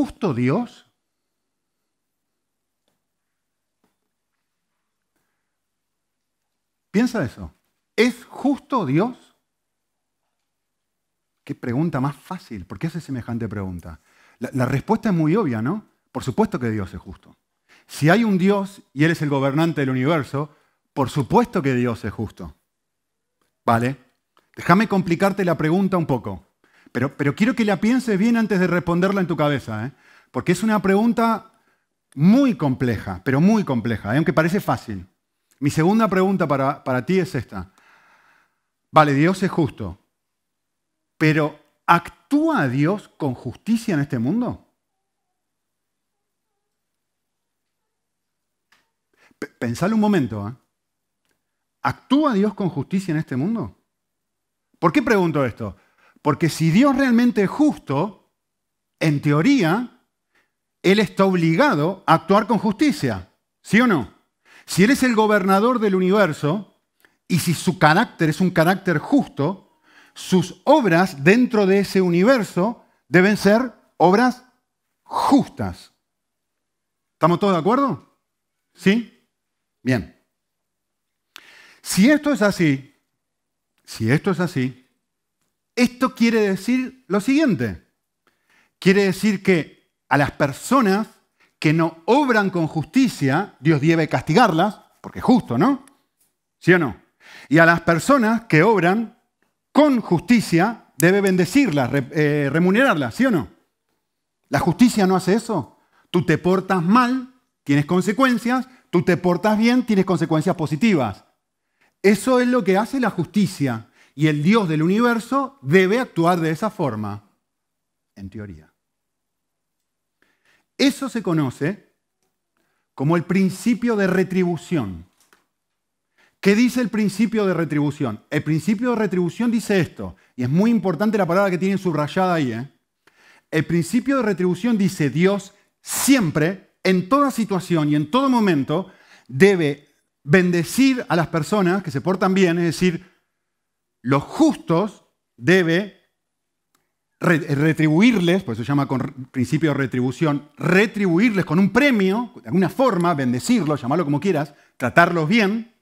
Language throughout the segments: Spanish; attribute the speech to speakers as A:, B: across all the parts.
A: ¿Es justo Dios? Piensa eso. ¿Es justo Dios? Qué pregunta más fácil. ¿Por qué hace semejante pregunta? La, la, respuesta es muy obvia, ¿no? Por supuesto que Dios es justo. Si hay un Dios y Él es el gobernante del universo, por supuesto que Dios es justo. ¿Vale? Déjame complicarte la pregunta un poco. Pero, quiero que la pienses bien antes de responderla en tu cabeza, ¿eh? porque es una pregunta muy compleja, pero muy compleja, ¿eh? aunque parece fácil. Mi segunda pregunta para, para ti es esta. Vale, Dios es justo, pero ¿actúa Dios con justicia en este mundo? Pensalo un momento. ¿eh? ¿Actúa Dios con justicia en este mundo? ¿Por qué pregunto esto? Porque si Dios realmente es justo, en teoría, Él está obligado a actuar con justicia. ¿Sí o no? Si Él es el gobernador del universo y si su carácter es un carácter justo, sus obras dentro de ese universo deben ser obras justas. ¿Estamos todos de acuerdo? ¿Sí? Bien. Si esto es así, si esto es así, esto quiere decir lo siguiente. Quiere decir que a las personas que no obran con justicia, Dios debe castigarlas, porque es justo, ¿no? ¿Sí o no? Y a las personas que obran con justicia, debe bendecirlas, eh, remunerarlas, ¿sí o no? La justicia no hace eso. Tú te portas mal, tienes consecuencias, tú te portas bien, tienes consecuencias positivas. Eso es lo que hace la justicia y el Dios del universo debe actuar de esa forma, en teoría. Eso se conoce como el principio de retribución. ¿Qué dice el principio de retribución? El principio de retribución dice esto, y es muy importante la palabra que tienen subrayada ahí. ¿eh? El principio de retribución dice Dios siempre, en toda situación y en todo momento, debe bendecir a las personas que se portan bien, es decir, los justos debe retribuirles, por eso se llama con principio de retribución, retribuirles con un premio, de alguna forma, bendecirlos, llamarlo como quieras, tratarlos bien,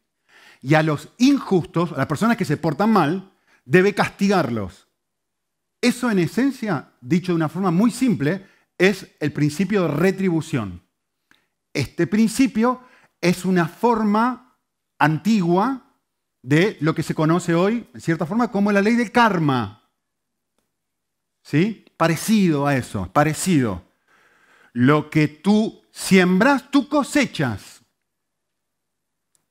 A: y a los injustos, a las personas que se portan mal, debe castigarlos. Eso en esencia, dicho de una forma muy simple, es el principio de retribución. Este principio es una forma antigua de lo que se conoce hoy, en cierta forma, como la ley del karma. ¿Sí? Parecido a eso, parecido. Lo que tú siembras, tú cosechas.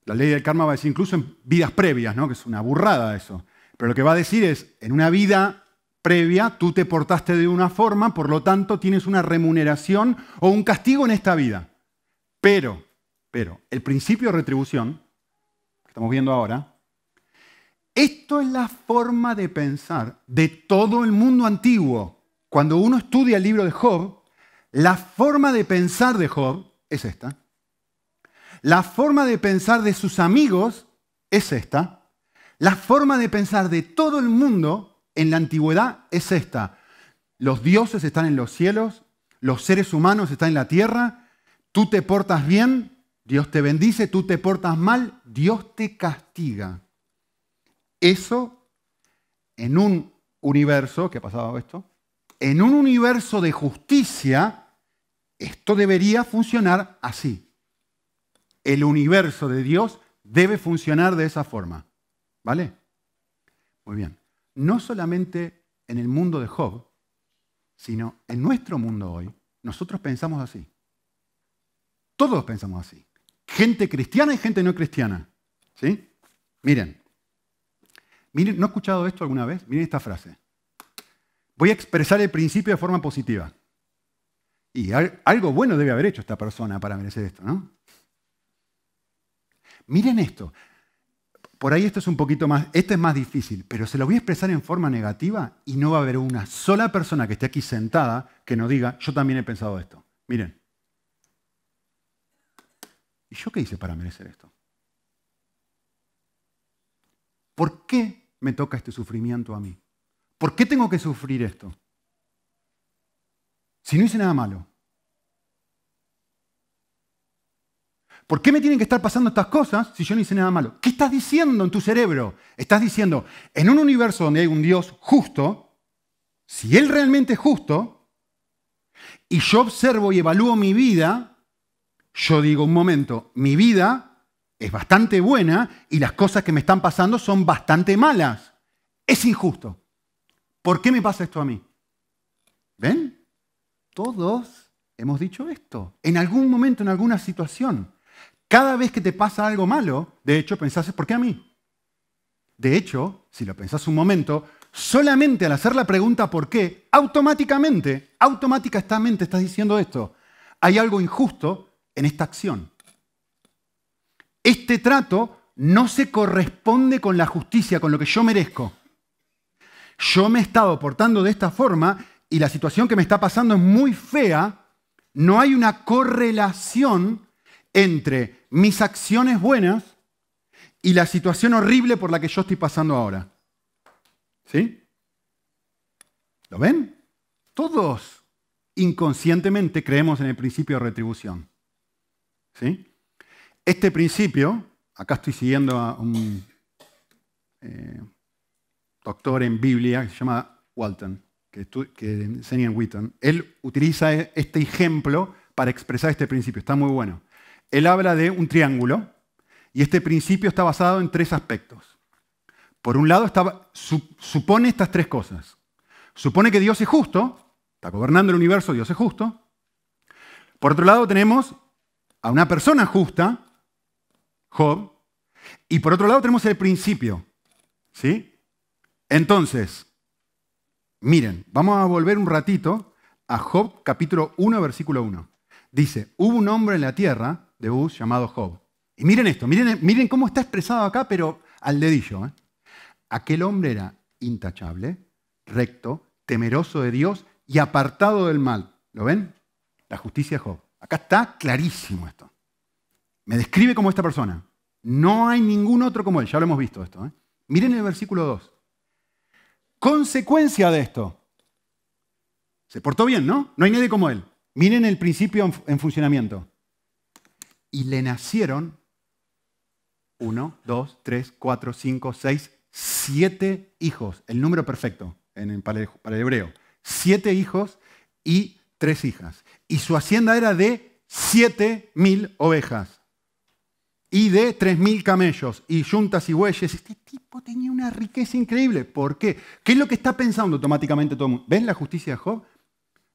A: La ley del karma va a decir incluso en vidas previas, ¿no? que es una burrada eso. Pero lo que va a decir es, en una vida previa tú te portaste de una forma, por lo tanto tienes una remuneración o un castigo en esta vida. Pero pero el principio de retribución, que estamos viendo ahora, esto es la forma de pensar de todo el mundo antiguo. Cuando uno estudia el libro de Job, la forma de pensar de Job es esta. La forma de pensar de sus amigos es esta. La forma de pensar de todo el mundo en la antigüedad es esta. Los dioses están en los cielos, los seres humanos están en la tierra, tú te portas bien, Dios te bendice, tú te portas mal, Dios te castiga. Eso en un universo, ¿qué ha pasado esto? En un universo de justicia, esto debería funcionar así. El universo de Dios debe funcionar de esa forma. ¿Vale? Muy bien. No solamente en el mundo de Job, sino en nuestro mundo hoy, nosotros pensamos así. Todos pensamos así gente cristiana y gente no cristiana. ¿Sí? Miren, ¿no he escuchado esto alguna vez? Miren esta frase. Voy a expresar el principio de forma positiva. Y algo bueno debe haber hecho esta persona para merecer esto, ¿no? Miren esto. Por ahí esto es un poquito más, este es más difícil, pero se lo voy a expresar en forma negativa y no va a haber una sola persona que esté aquí sentada que no diga, yo también he pensado esto. Miren, ¿Y yo qué hice para merecer esto? ¿Por qué me toca este sufrimiento a mí? ¿Por qué tengo que sufrir esto? si no hice nada malo? ¿Por qué me tienen que estar pasando estas cosas si yo no hice nada malo? ¿Qué estás diciendo en tu cerebro? Estás diciendo, en un universo donde hay un Dios justo, si Él realmente es justo, y yo observo y evalúo mi vida, yo digo, un momento, mi vida es bastante buena y las cosas que me están pasando son bastante malas. Es injusto. ¿Por qué me pasa esto a mí? ¿Ven? Todos hemos dicho esto. En algún momento, en alguna situación. Cada vez que te pasa algo malo, de hecho, pensás, ¿por qué a mí? De hecho, si lo pensás un momento, solamente al hacer la pregunta ¿por qué? Automáticamente, automáticamente estás diciendo esto. Hay algo injusto en esta acción. Este trato no se corresponde con la justicia, con lo que yo merezco. Yo me he estado portando de esta forma y la situación que me está pasando es muy fea. No hay una correlación entre mis acciones buenas y la situación horrible por la que yo estoy pasando ahora. ¿Sí? ¿Lo ven? Todos inconscientemente creemos en el principio de retribución. ¿Sí? Este principio, acá estoy siguiendo a un eh, doctor en Biblia que se llama Walton, que, enseña en Wheaton. Él utiliza este ejemplo para expresar este principio. Está muy bueno él habla de un triángulo y este principio está basado en tres aspectos. Por un lado, supone estas tres cosas. Supone que Dios es justo, está gobernando el universo, Dios es justo. Por otro lado, tenemos a una persona justa, Job, y por otro lado tenemos el principio. ¿Sí? Entonces, miren, vamos a volver un ratito a Job capítulo 1, versículo 1. Dice, hubo un hombre en la tierra de Bus llamado Job. Y miren esto, miren, miren cómo está expresado acá, pero al dedillo. ¿eh? Aquel hombre era intachable, recto, temeroso de Dios y apartado del mal. ¿Lo ven? La justicia de Job. Acá está clarísimo esto. Me describe como esta persona. No hay ningún otro como él, ya lo hemos visto esto. ¿eh? Miren el versículo 2. Consecuencia de esto. Se portó bien, ¿no? No hay nadie como él. Miren el principio en funcionamiento y le nacieron uno, dos, tres, cuatro, cinco, seis, siete hijos, el número perfecto en, para, el, hebreo. Siete hijos y tres hijas. Y su hacienda era de siete mil ovejas y de tres mil camellos y yuntas y bueyes. Este tipo tenía una riqueza increíble. ¿Por qué? ¿Qué es lo que está pensando automáticamente todo el mundo? ¿Ven la justicia de Job?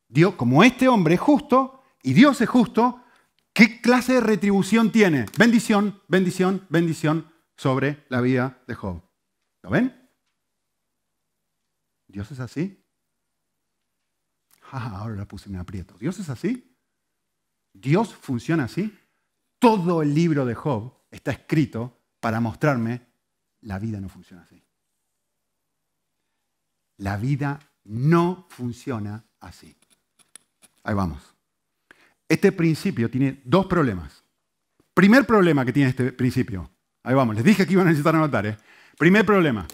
A: Dios, como este hombre es justo y Dios es justo, ¿Qué clase de retribución tiene? Bendición, bendición, bendición sobre la vida de Job. ¿Lo ven? ¿Dios es así? ahora la puse en aprieto. ¿Dios es así? ¿Dios funciona así? Todo el libro de Job está escrito para mostrarme la vida no funciona así. La vida no funciona así. Ahí vamos. Este principio tiene dos problemas. Primer problema que tiene este principio. Ahí vamos, les dije que iban a necesitar anotar. ¿eh? Primer problema.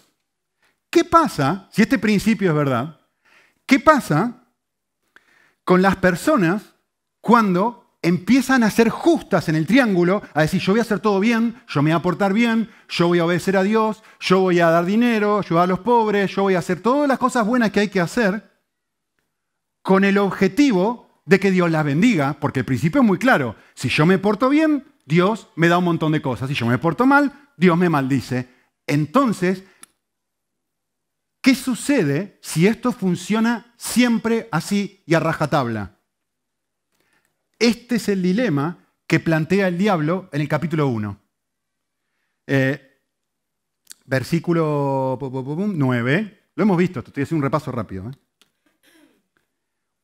A: ¿Qué pasa, si este principio es verdad, qué pasa con las personas cuando empiezan a ser justas en el triángulo, a decir, yo voy a hacer todo bien, yo me voy a portar bien, yo voy a obedecer a Dios, yo voy a dar dinero, ayudar a los pobres, yo voy a hacer todas las cosas buenas que hay que hacer, con el objetivo de que Dios las bendiga, porque el principio es muy claro. Si yo me porto bien, Dios me da un montón de cosas. Si yo me porto mal, Dios me maldice. Entonces, ¿qué sucede si esto funciona siempre así y a rajatabla? Este es el dilema que plantea el diablo en el capítulo 1. Eh, versículo 9. Lo hemos visto, estoy haciendo un repaso rápido. ¿eh?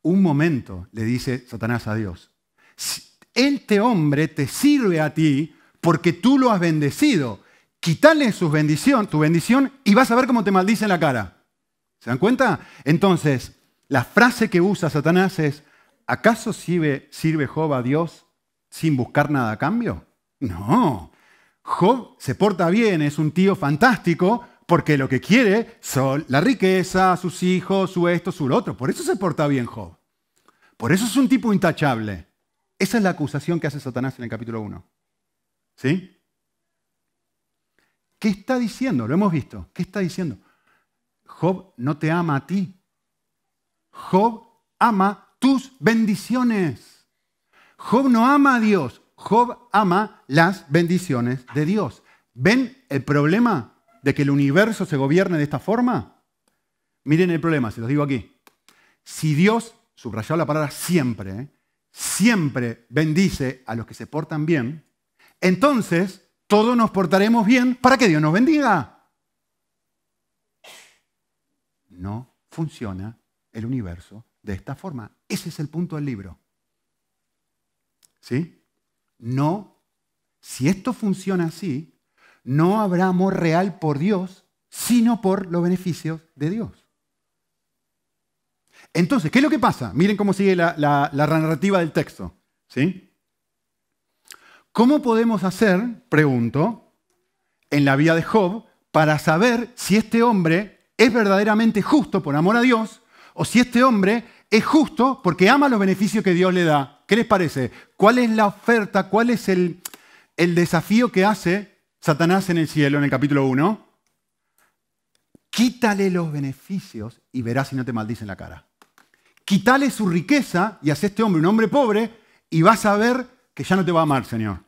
A: un momento, le dice Satanás a Dios. Este hombre te sirve a ti porque tú lo has bendecido. Quítale bendición, tu bendición y vas a ver cómo te maldice en la cara. ¿Se dan cuenta? Entonces, la frase que usa Satanás es, ¿acaso sirve, sirve Job a Dios sin buscar nada a cambio? No. Job se porta bien, es un tío fantástico, porque lo que quiere son la riqueza, sus hijos, su esto, su lo otro. Por eso se porta bien Job. Por eso es un tipo intachable. Esa es la acusación que hace Satanás en el capítulo 1. ¿Sí? ¿Qué está diciendo? Lo hemos visto. ¿Qué está diciendo? Job no te ama a ti. Job ama tus bendiciones. Job no ama a Dios. Job ama las bendiciones de Dios. ¿Ven el problema de que el universo se gobierne de esta forma? Miren el problema, se los digo aquí. Si Dios, subrayado la palabra siempre, ¿eh? siempre bendice a los que se portan bien, entonces todos nos portaremos bien para que Dios nos bendiga. No funciona el universo de esta forma. Ese es el punto del libro. ¿Sí? No, si esto funciona así, no habrá amor real por Dios, sino por los beneficios de Dios. Entonces, ¿qué es lo que pasa? Miren cómo sigue la, narrativa del texto. ¿sí? ¿Cómo podemos hacer, pregunto, en la vida de Job, para saber si este hombre es verdaderamente justo por amor a Dios o si este hombre es justo porque ama los beneficios que Dios le da? ¿Qué les parece? ¿Cuál es la oferta? ¿Cuál es el, desafío que hace Satanás en el cielo en el capítulo 1? Quítale los beneficios y verás si no te maldicen la cara quítale su riqueza y haz este hombre un hombre pobre y vas a ver que ya no te va a amar, Señor.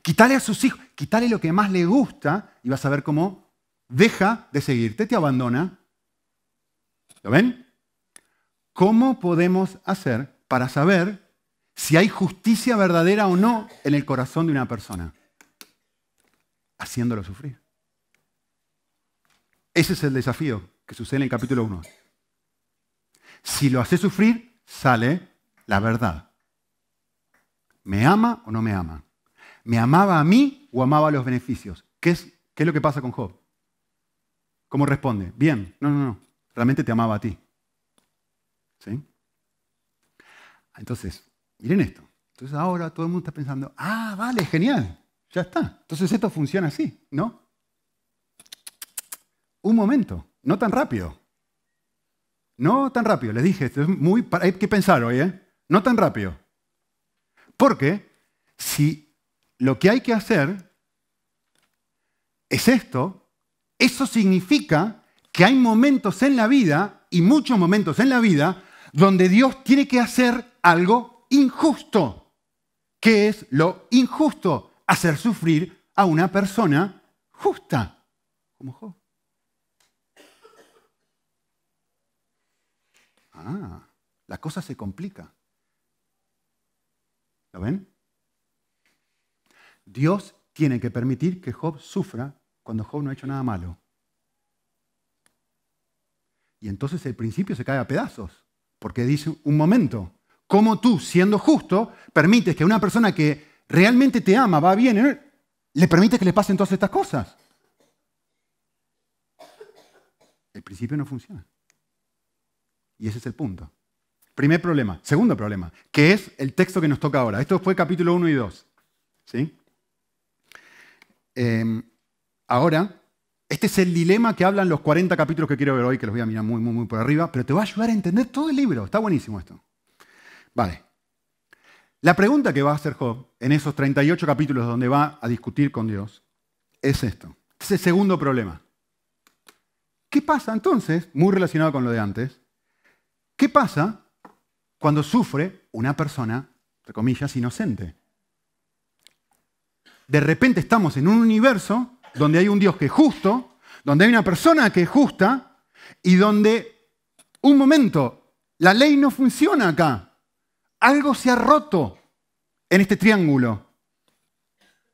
A: Quítale a sus hijos, quítale lo que más le gusta y vas a ver cómo deja de seguirte, te abandona. ¿Lo ven? ¿Cómo podemos hacer para saber si hay justicia verdadera o no en el corazón de una persona? Haciéndolo sufrir. Ese es el desafío que sucede en el capítulo 1. Si lo hace sufrir, sale la verdad. ¿Me ama o no me ama? ¿Me amaba a mí o amaba los beneficios? ¿Qué es, qué es lo que pasa con Job? ¿Cómo responde? Bien, no, no, no. Realmente te amaba a ti. Entonces, miren esto. Entonces ahora todo el mundo está pensando, ah, vale, genial, ya está. Entonces esto funciona así, ¿no? Un momento, no tan rápido. No tan rápido, les dije, esto es muy, hay que pensar hoy, ¿eh? No tan rápido. Porque si lo que hay que hacer es esto, eso significa que hay momentos en la vida, y muchos momentos en la vida, donde Dios tiene que hacer algo injusto. ¿Qué es lo injusto? Hacer sufrir a una persona justa, como Job. Ah, la cosa se complica. ¿Lo ven? Dios tiene que permitir que Job sufra cuando Job no ha hecho nada malo. Y entonces el principio se cae a pedazos, porque dice, un momento, ¿cómo tú, siendo justo, permites que una persona que realmente te ama, va bien, le permite que le pasen todas estas cosas? El principio no funciona. Y ese es el punto. Primer problema. Segundo problema, que es el texto que nos toca ahora. Esto fue capítulo 1 y 2. ¿sí? Em, ahora, este es el dilema que hablan los 40 capítulos que quiero ver hoy, que los voy a mirar muy, muy, muy por arriba, pero te va a ayudar a entender todo el libro. Está buenísimo esto. Vale. La pregunta que va a hacer Job en esos 38 capítulos donde va a discutir con Dios es esto. Es el segundo problema. ¿Qué pasa entonces, muy relacionado con lo de antes, ¿Qué pasa cuando sufre una persona, entre comillas, inocente? De repente estamos en un universo donde hay un Dios que es justo, donde hay una persona que es justa y donde, un momento, la ley no funciona acá. Algo se ha roto en este triángulo.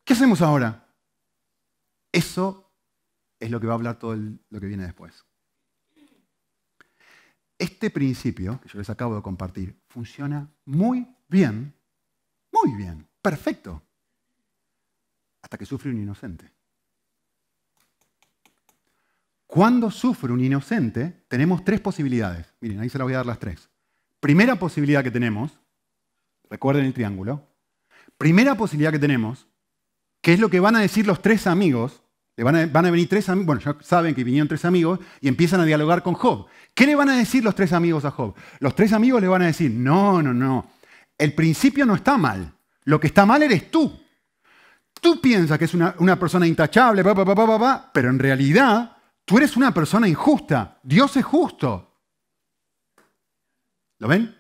A: ¿Qué hacemos ahora? Eso es lo que va a hablar todo lo que viene después. Este principio que yo les acabo de compartir funciona muy bien, muy bien, perfecto, hasta que sufre un inocente. Cuando sufre un inocente, tenemos tres posibilidades. Miren, ahí se las voy a dar las tres. Primera posibilidad que tenemos, recuerden el triángulo, primera posibilidad que tenemos, que es lo que van a decir los tres amigos, Le van a, venir tres amigos, bueno, ya saben que vinieron tres amigos y empiezan a dialogar con Job. ¿Qué le van a decir los tres amigos a Job? Los tres amigos le van a decir, no, no, no, el principio no está mal, lo que está mal eres tú. Tú piensas que es una, persona intachable, pero en realidad tú eres una persona injusta. Dios es justo. ¿Lo ven?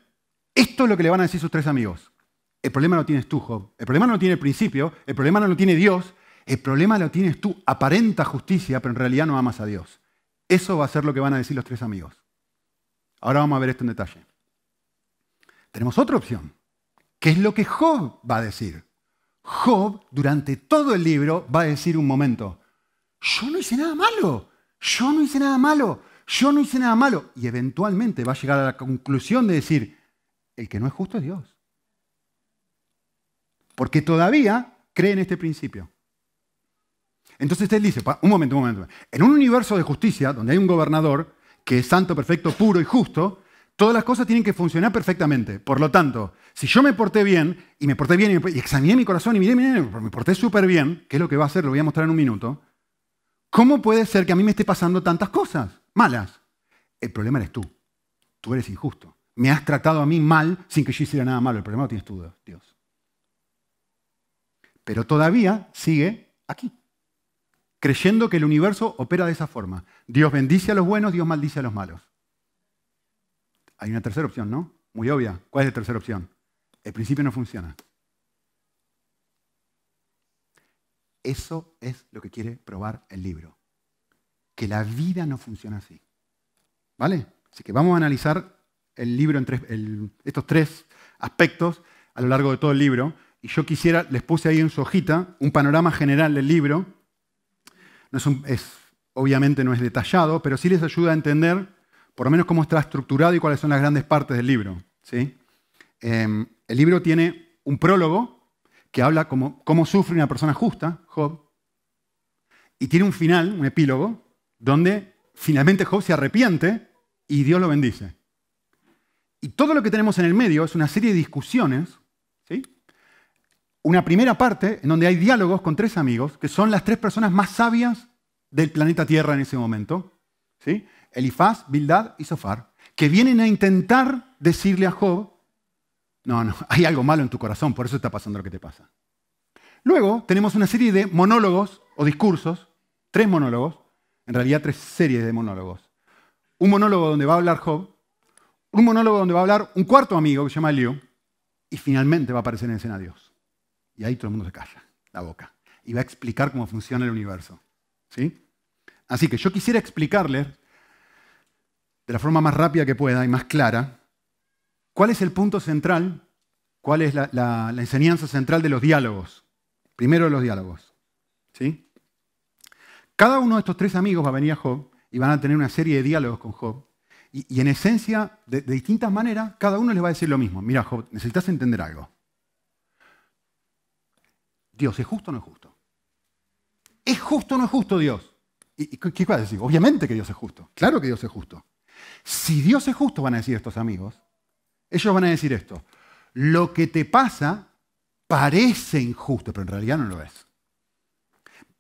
A: Esto es lo que le van a decir sus tres amigos. El problema no tienes tú, Job. El problema no tiene el principio, el problema no lo tiene Dios, el problema lo tienes tú. Aparenta justicia, pero en realidad no amas a Dios. Eso va a ser lo que van a decir los tres amigos. Ahora vamos a ver esto en detalle. Tenemos otra opción, que es lo que Job va a decir. Job, durante todo el libro, va a decir un momento, yo no hice nada malo, yo no hice nada malo, yo no hice nada malo. Y eventualmente va a llegar a la conclusión de decir, el que no es justo es Dios. Porque todavía cree en este principio. Entonces él dice, un momento, un momento, en un universo de justicia, donde hay un gobernador que es santo, perfecto, puro y justo, todas las cosas tienen que funcionar perfectamente. Por lo tanto, si yo me porté bien, y me porté bien, y examiné mi corazón, y miré, miré, me porté súper bien, que es lo que va a hacer, lo voy a mostrar en un minuto, ¿cómo puede ser que a mí me esté pasando tantas cosas malas? El problema eres tú. Tú eres injusto. Me has tratado a mí mal sin que yo hiciera nada malo. El problema lo tienes tú, Dios. Pero todavía sigue aquí creyendo que el universo opera de esa forma. Dios bendice a los buenos, Dios maldice a los malos. Hay una tercera opción, ¿no? Muy obvia. ¿Cuál es la tercera opción? El principio no funciona. Eso es lo que quiere probar el libro. Que la vida no funciona así. ¿Vale? Así que vamos a analizar el libro en estos tres aspectos a lo largo de todo el libro. Y yo quisiera, les puse ahí en su hojita un panorama general del libro obviamente no es detallado, pero sí les ayuda a entender por lo menos cómo está estructurado y cuáles son las grandes partes del libro. ¿sí? Em, el libro tiene un prólogo que habla cómo, cómo sufre una persona justa, Job, y tiene un final, un epílogo, donde finalmente Job se arrepiente y Dios lo bendice. Y todo lo que tenemos en el medio es una serie de discusiones una primera parte en donde hay diálogos con tres amigos, que son las tres personas más sabias del planeta Tierra en ese momento. ¿sí? Elifaz, Bildad y Sofar, que vienen a intentar decirle a Job, no, no, hay algo malo en tu corazón, por eso está pasando lo que te pasa. Luego tenemos una serie de monólogos o discursos, tres monólogos, en realidad tres series de monólogos. Un monólogo donde va a hablar Job, un monólogo donde va a hablar un cuarto amigo que se llama Eliú, y finalmente va a aparecer en escena Dios. Y ahí todo el mundo se calla la boca. Y va a explicar cómo funciona el universo. ¿Sí? Así que yo quisiera explicarles, de la forma más rápida que pueda y más clara, cuál es el punto central, cuál es la, enseñanza central de los diálogos. Primero los diálogos. ¿Sí? Cada uno de estos tres amigos va a venir a Job y van a tener una serie de diálogos con Job. Y, en esencia, de, distintas maneras, cada uno les va a decir lo mismo. Mira, Job, necesitas entender algo. Dios, ¿es justo o no es justo? ¿Es justo o no es justo Dios? ¿Y qué va a decir? Obviamente que Dios es justo. Claro que Dios es justo. Si Dios es justo, van a decir estos amigos, ellos van a decir esto. Lo que te pasa parece injusto, pero en realidad no lo es.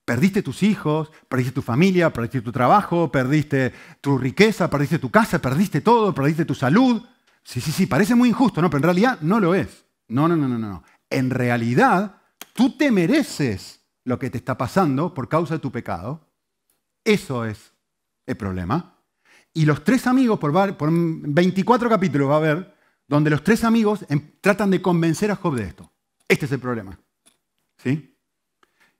A: Perdiste tus hijos, perdiste tu familia, perdiste tu trabajo, perdiste tu riqueza, perdiste tu casa, perdiste todo, perdiste tu salud. Sí, sí, sí, parece muy injusto, ¿no? Pero en realidad no lo es. No, no, no, no, no. En realidad tú te mereces lo que te está pasando por causa de tu pecado. Eso es el problema. Y los tres amigos, por, 24 capítulos va a haber, donde los tres amigos em, tratan de convencer a Job de esto. Este es el problema. ¿Sí?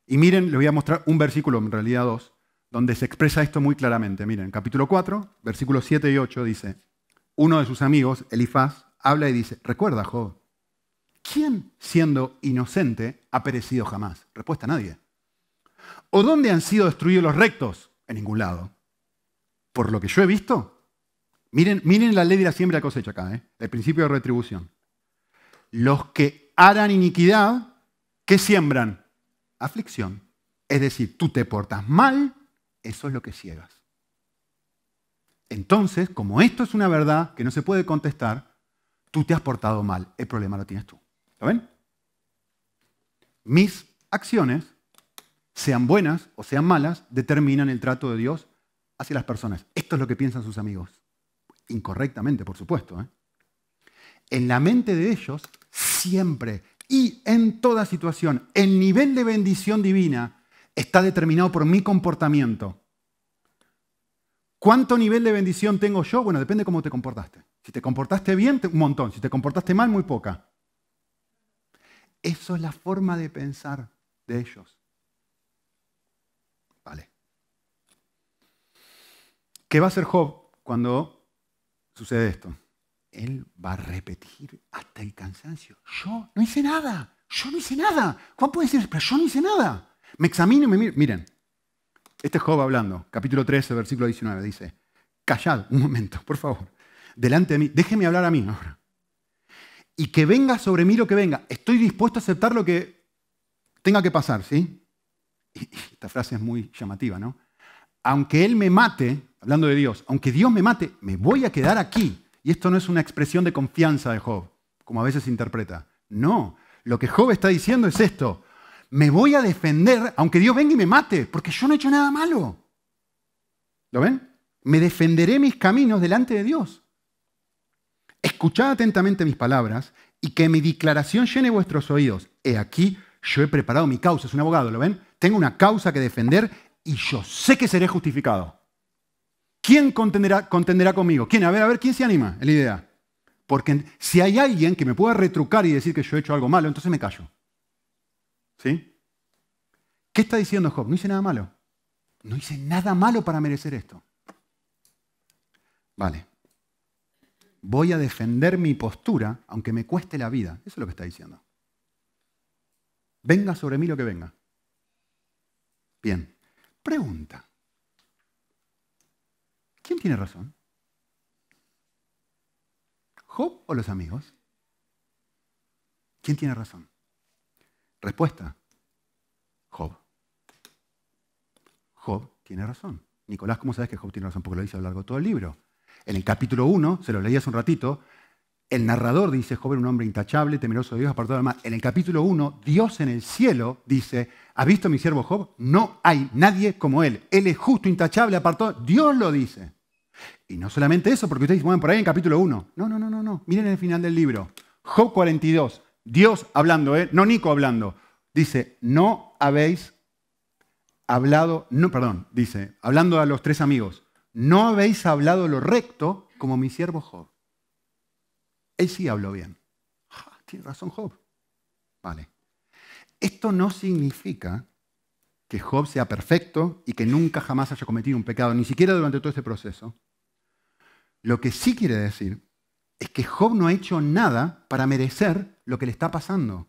A: Y miren, les voy a mostrar un versículo, en realidad dos, donde se expresa esto muy claramente. Miren, capítulo 4, versículos 7 y 8 dice, uno de sus amigos, Elifaz, habla y dice, recuerda, Job, ¿Quién, siendo inocente, ha perecido jamás? Respuesta nadie. ¿O dónde han sido destruidos los rectos? En ningún lado. Por lo que yo he visto, miren, la ley de la siembra y la cosecha acá, ¿eh? el principio de retribución. Los que harán iniquidad, ¿qué siembran? Aflicción. Es decir, tú te portas mal, eso es lo que ciegas. Entonces, como esto es una verdad que no se puede contestar, tú te has portado mal, el problema lo tienes tú. ¿Lo ven? Mis acciones sean buenas o sean malas, determinan el trato de Dios hacia las personas. Esto es lo que piensan sus amigos. Incorrectamente, por supuesto. ¿eh? En la mente de ellos, siempre y en toda situación, el nivel de bendición divina está determinado por mi comportamiento. ¿Cuánto nivel de bendición tengo yo? Bueno, depende de cómo te comportaste. Si te comportaste bien, un montón. Si te comportaste mal, muy poca. Eso es la forma de pensar de ellos. Vale. ¿Qué va a hacer Job cuando sucede esto? Él va a repetir hasta el cansancio. Yo no hice nada. Yo no hice nada. ¿Cómo puede decir? Pero yo no hice nada. Me examino y me miro. Miren, este es Job hablando, capítulo 13, versículo 19, dice, callad un momento, por favor, delante de mí, déjeme hablar a mí ahora. Y que venga sobre mí lo que venga. Estoy dispuesto a aceptar lo que tenga que pasar, ¿sí? esta frase es muy llamativa, ¿no? Aunque Él me mate, hablando de Dios, aunque Dios me mate, me voy a quedar aquí. Y esto no es una expresión de confianza de Job, como a veces se interpreta. No, lo que Job está diciendo es esto. Me voy a defender aunque Dios venga y me mate, porque yo no he hecho nada malo. ¿Lo ven? Me defenderé mis caminos delante de Dios. Escuchad atentamente mis palabras y que mi declaración llene vuestros oídos. He aquí, yo he preparado mi causa. Es un abogado, ¿lo ven? Tengo una causa que defender y yo sé que seré justificado. ¿Quién contenderá, contenderá conmigo? ¿Quién? A ver, a ver, ¿quién se anima? Es la idea. Porque si hay alguien que me pueda retrucar y decir que yo he hecho algo malo, entonces me callo. ¿Sí? ¿Qué está diciendo Job? No hice nada malo. No hice nada malo para merecer esto. Vale. Voy a defender mi postura aunque me cueste la vida. Eso es lo que está diciendo. Venga sobre mí lo que venga. Bien. Pregunta. ¿Quién tiene razón? ¿Job o los amigos? ¿Quién tiene razón? Respuesta. Job. Job tiene razón. Nicolás, ¿cómo sabes que Job tiene razón? Porque lo dice a lo largo de todo el libro. En el capítulo 1, se lo leí hace un ratito, el narrador dice, Job era un hombre intachable, temeroso de Dios, apartado del mal. En el capítulo 1, Dios en el cielo dice, ¿ha visto mi siervo Job? No hay nadie como él. Él es justo, intachable, apartado. Dios lo dice. Y no solamente eso, porque ustedes dicen, por ahí en capítulo 1. No, no, no, no, no. Miren el final del libro. Job 42. Dios hablando, ¿eh? no Nico hablando. Dice, no habéis hablado, no, perdón, dice, hablando a los tres amigos, no habéis hablado lo recto como mi siervo Job. Él sí habló bien. tiene razón Job. Vale. Esto no significa que Job sea perfecto y que nunca jamás haya cometido un pecado, ni siquiera durante todo este proceso. Lo que sí quiere decir es que Job no ha hecho nada para merecer lo que le está pasando.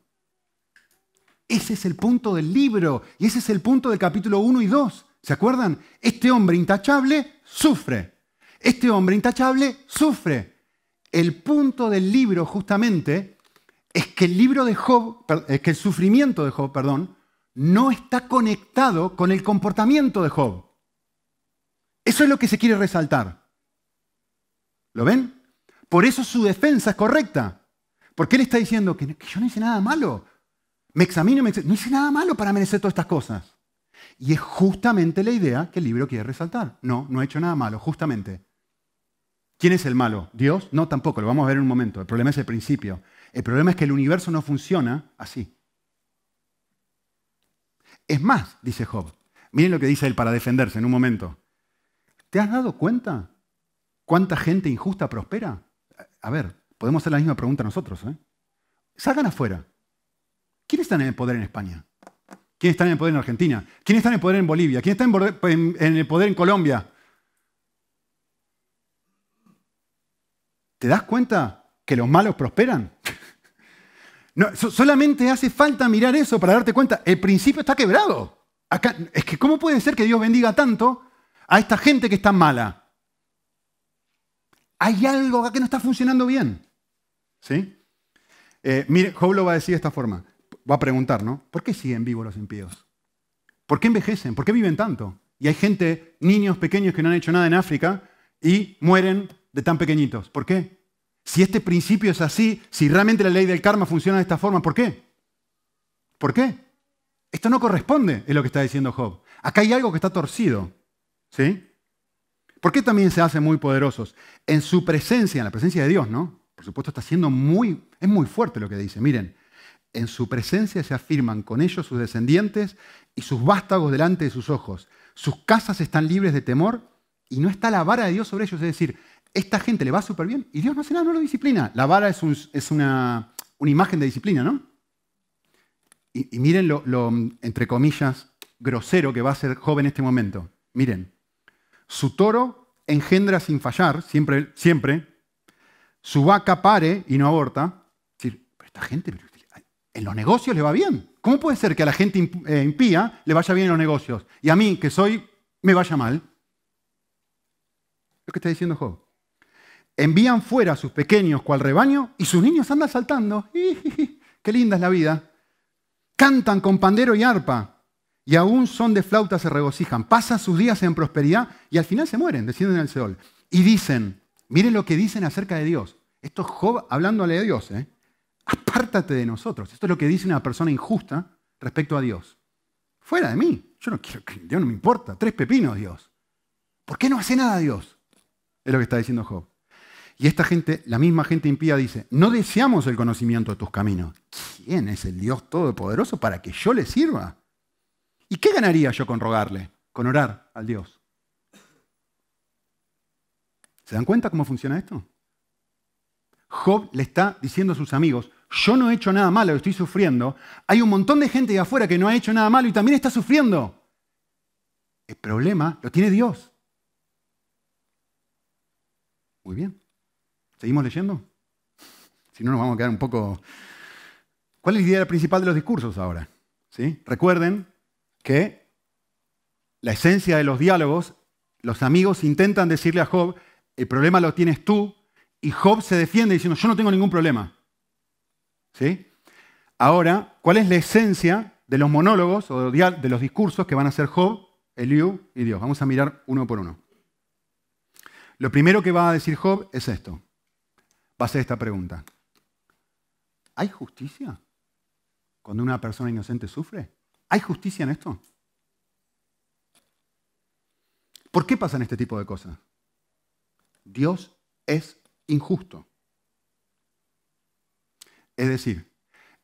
A: Ese es el punto del libro y ese es el punto del capítulo 1 y 2. ¿Se acuerdan? Este hombre intachable sufre. Este hombre intachable sufre. El punto del libro justamente es que el libro de Job, es que el sufrimiento de Job, perdón, no está conectado con el comportamiento de Job. Eso es lo que se quiere resaltar. ¿Lo ven? Por eso su defensa es correcta. Porque él está diciendo que, yo no hice nada malo. Me examino, me no hice nada malo para merecer todas estas cosas. Y es justamente la idea que el libro quiere resaltar. No, no he hecho nada malo, justamente. ¿Quién es el malo? ¿Dios? No, tampoco, lo vamos a ver en un momento. El problema es el principio. El problema es que el universo no funciona así. Es más, dice Job, miren lo que dice él para defenderse en un momento. ¿Te has dado cuenta cuánta gente injusta prospera? A ver, podemos hacer la misma pregunta nosotros. ¿eh? Salgan afuera. ¿Quiénes están en el poder en España? ¿Quiénes están en el poder en Argentina? ¿Quiénes están en el poder en Bolivia? ¿Quiénes están en el poder en Colombia? ¿Te das cuenta que los malos prosperan? No, solamente hace falta mirar eso para darte cuenta. El principio está quebrado. Acá, es que ¿cómo puede ser que Dios bendiga tanto a esta gente que está mala? Hay algo acá que no está funcionando bien. ¿Sí? Eh, mire, Job lo va a decir de esta forma. Va a preguntar, ¿no? ¿Por qué siguen vivos los impíos? ¿Por qué envejecen? ¿Por qué viven tanto? Y hay gente, niños pequeños que no han hecho nada en África y mueren de tan pequeñitos. ¿Por qué? Si este principio es así, si realmente la ley del karma funciona de esta forma, ¿por qué? ¿Por qué? esto no corresponde, es lo que está diciendo Job. Acá hay algo que está torcido. ¿Sí? ¿Por qué también se hacen muy poderosos? En su presencia, en la presencia de Dios, ¿no? Por supuesto está siendo muy, es muy fuerte lo que dice. Miren, en su presencia se afirman con ellos sus descendientes y sus vástagos delante de sus ojos. Sus casas están libres de temor y no está la vara de Dios sobre ellos. Es decir, esta gente le va súper bien y Dios no hace nada, no lo disciplina. La vara es, una, imagen de disciplina, ¿no? Y, miren lo, entre comillas, grosero que va a ser joven en este momento. Miren, su toro engendra sin fallar, siempre, siempre. Su vaca pare y no aborta. Es decir, pero esta gente, en los negocios le va bien. ¿Cómo puede ser que a la gente eh, impía le vaya bien en los negocios y a mí, que soy, me vaya mal? Lo que está diciendo Job. Envían fuera a sus pequeños cual rebaño y sus niños andan saltando. ¡Qué linda es la vida! Cantan con pandero y arpa y aún son de flauta se regocijan. Pasan sus días en prosperidad y al final se mueren, descienden al Seol. Y dicen, miren lo que dicen acerca de Dios. Esto es Job hablándole a Dios. ¿eh? apártate de nosotros. Esto es lo que dice una persona injusta respecto a Dios. Fuera de mí. Yo no quiero que Dios no me importa. Tres pepinos, Dios. ¿Por qué no hace nada Dios? Es lo que está diciendo Job. Y esta gente, la misma gente impía, dice, no deseamos el conocimiento de tus caminos. ¿Quién es el Dios Todopoderoso para que yo le sirva? ¿Y qué ganaría yo con rogarle, con orar al Dios? ¿Se dan cuenta cómo funciona esto? Job le está diciendo a sus amigos, yo no he hecho nada malo, estoy sufriendo. Hay un montón de gente de afuera que no ha hecho nada malo y también está sufriendo. El problema lo tiene Dios. Muy bien. ¿Seguimos leyendo? Si no, nos vamos a quedar un poco... ¿Cuál es la idea principal de los discursos ahora? ¿Sí? Recuerden que la esencia de los diálogos, los amigos intentan decirle a Job, el problema lo tienes tú, y Job se defiende diciendo, yo no tengo ningún problema. ¿Sí? Ahora, ¿cuál es la esencia de los monólogos o de los discursos que van a ser Job, Eliú y Dios? Vamos a mirar uno por uno. Lo primero que va a decir Job es esto. Va a ser esta pregunta. ¿Hay justicia cuando una persona inocente sufre? ¿Hay justicia en esto? ¿Por qué pasan este tipo de cosas? Dios es injusto. Es decir,